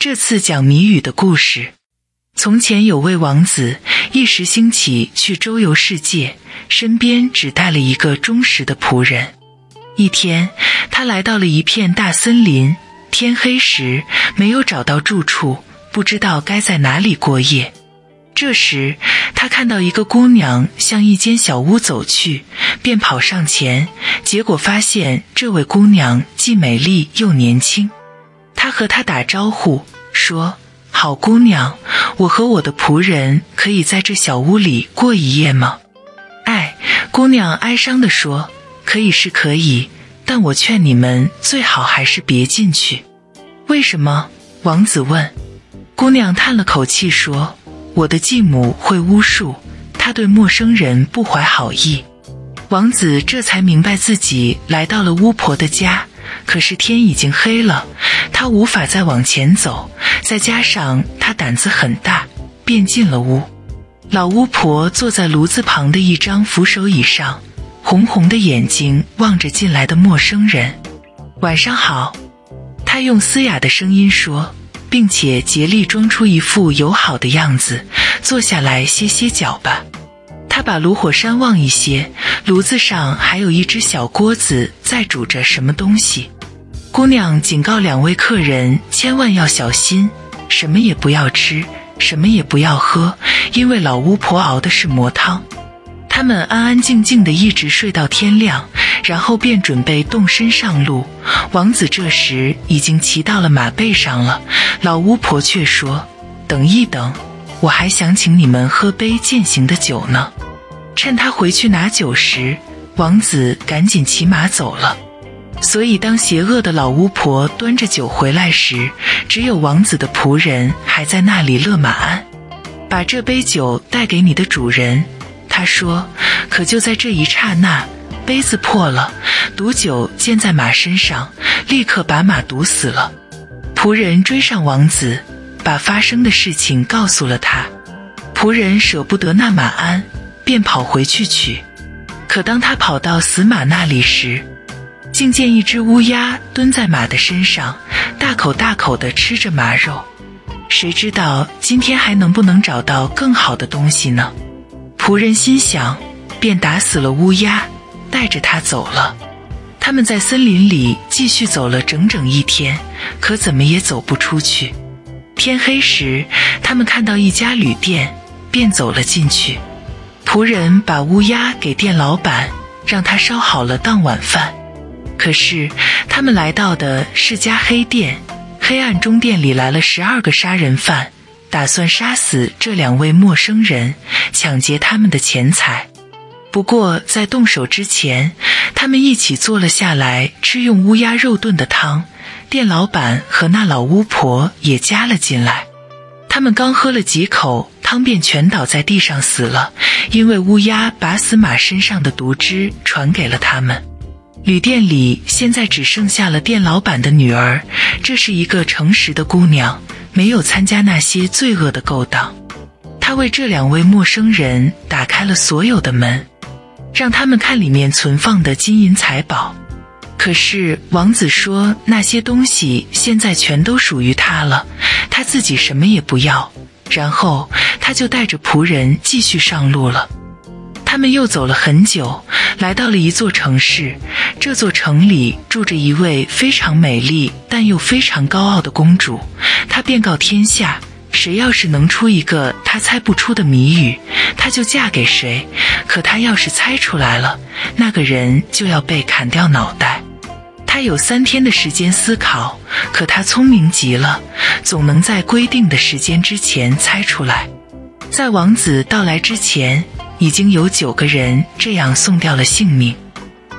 这次讲谜语的故事。从前有位王子，一时兴起去周游世界，身边只带了一个忠实的仆人。一天，他来到了一片大森林，天黑时没有找到住处，不知道该在哪里过夜。这时，他看到一个姑娘向一间小屋走去，便跑上前，结果发现这位姑娘既美丽又年轻。和她打招呼说：“好姑娘，我和我的仆人可以在这小屋里过一夜吗？”哎，姑娘哀伤地说：“可以是可以，但我劝你们最好还是别进去。”为什么？王子问。姑娘叹了口气说。我的继母会巫术，她对陌生人不怀好意。王子这才明白自己来到了巫婆的家，可是天已经黑了，他无法再往前走。再加上他胆子很大，便进了屋。老巫婆坐在炉子旁的一张扶手椅上，红红的眼睛望着进来的陌生人。晚上好，她用嘶哑的声音说。并且竭力装出一副友好的样子，坐下来歇歇脚吧。他把炉火扇旺一些，炉子上还有一只小锅子在煮着什么东西。姑娘警告两位客人千万要小心，什么也不要吃，什么也不要喝，因为老巫婆熬的是魔汤。他们安安静静的一直睡到天亮。然后便准备动身上路。王子这时已经骑到了马背上了。老巫婆却说：“等一等，我还想请你们喝杯践行的酒呢。”趁他回去拿酒时，王子赶紧骑马走了。所以，当邪恶的老巫婆端着酒回来时，只有王子的仆人还在那里勒马鞍。把这杯酒带给你的主人，他说。可就在这一刹那。杯子破了，毒酒溅在马身上，立刻把马毒死了。仆人追上王子，把发生的事情告诉了他。仆人舍不得那马鞍，便跑回去取。可当他跑到死马那里时，竟见一只乌鸦蹲在马的身上，大口大口地吃着马肉。谁知道今天还能不能找到更好的东西呢？仆人心想，便打死了乌鸦。带着他走了，他们在森林里继续走了整整一天，可怎么也走不出去。天黑时，他们看到一家旅店，便走了进去。仆人把乌鸦给店老板，让他烧好了当晚饭。可是他们来到的是家黑店，黑暗中店里来了十二个杀人犯，打算杀死这两位陌生人，抢劫他们的钱财。不过，在动手之前，他们一起坐了下来吃用乌鸦肉炖的汤。店老板和那老巫婆也加了进来。他们刚喝了几口汤，便全倒在地上死了，因为乌鸦把死马身上的毒汁传给了他们。旅店里现在只剩下了店老板的女儿，这是一个诚实的姑娘，没有参加那些罪恶的勾当。她为这两位陌生人打开了所有的门。让他们看里面存放的金银财宝，可是王子说那些东西现在全都属于他了，他自己什么也不要。然后他就带着仆人继续上路了。他们又走了很久，来到了一座城市。这座城里住着一位非常美丽但又非常高傲的公主，她便告天下。谁要是能出一个他猜不出的谜语，他就嫁给谁。可他要是猜出来了，那个人就要被砍掉脑袋。他有三天的时间思考，可他聪明极了，总能在规定的时间之前猜出来。在王子到来之前，已经有九个人这样送掉了性命。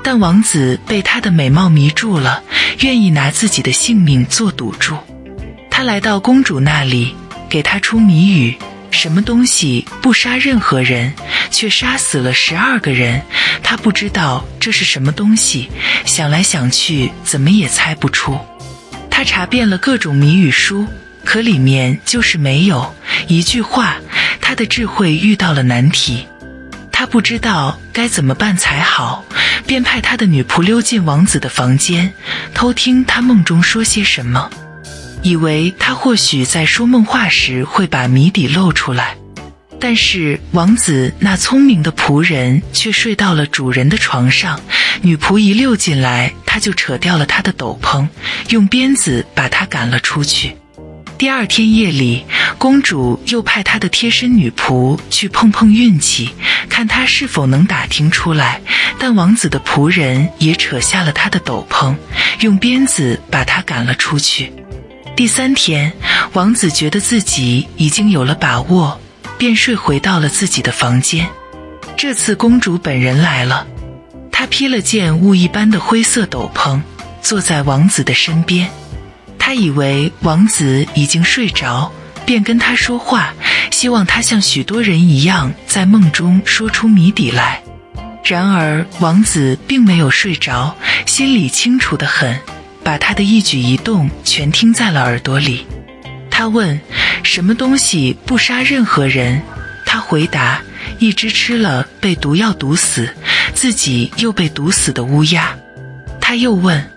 但王子被她的美貌迷住了，愿意拿自己的性命做赌注。他来到公主那里。给她出谜语，什么东西不杀任何人，却杀死了十二个人？他不知道这是什么东西，想来想去，怎么也猜不出。他查遍了各种谜语书，可里面就是没有一句话。他的智慧遇到了难题，他不知道该怎么办才好，便派他的女仆溜进王子的房间，偷听他梦中说些什么。以为他或许在说梦话时会把谜底露出来。但是王子那聪明的仆人却睡到了主人的床上，女仆一溜进来，他就扯掉了他的斗篷，用鞭子把他赶了出去。第二天夜里，公主又派她的贴身女仆去碰碰运气，看他是否能打听出来。但王子的仆人也扯下了他的斗篷，用鞭子把他赶了出去。第三天，王子觉得自己已经有了把握。便睡回到了自己的房间。这次公主本人来了，她披了件雾一般的灰色斗篷，坐在王子的身边。她以为王子已经睡着，便跟他说话，希望他像许多人一样在梦中说出谜底来。然而王子并没有睡着，心里清楚得很，把他的一举一动全听在了耳朵里。他问。什么东西不杀任何人？他回答：一只吃了被毒药毒死，自己又被毒死的乌鸦。他又问：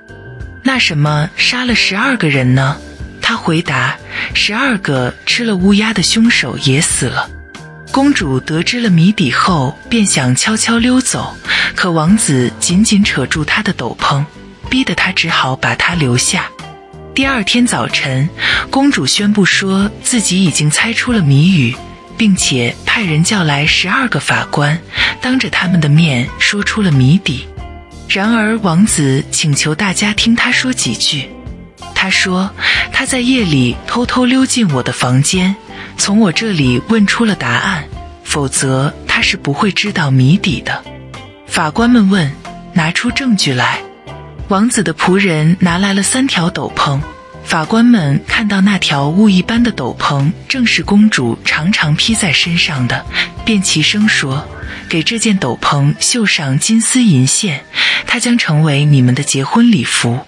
那什么杀了十二个人呢？他回答：十二个吃了乌鸦的凶手也死了。公主得知了谜底后，便想悄悄溜走，可王子紧紧扯住她的斗篷，逼得她只好把她留下。第二天早晨，公主宣布说自己已经猜出了谜语，并且派人叫来十二个法官，当着他们的面说出了谜底。然而，王子请求大家听他说几句。他说他在夜里偷偷溜进我的房间，从我这里问出了答案，否则他是不会知道谜底的。法官们问：“拿出证据来。”王子的仆人拿来了三条斗篷，法官们看到那条雾一般的斗篷正是公主常常披在身上的，便齐声说：“给这件斗篷绣上金丝银线，它将成为你们的结婚礼服。”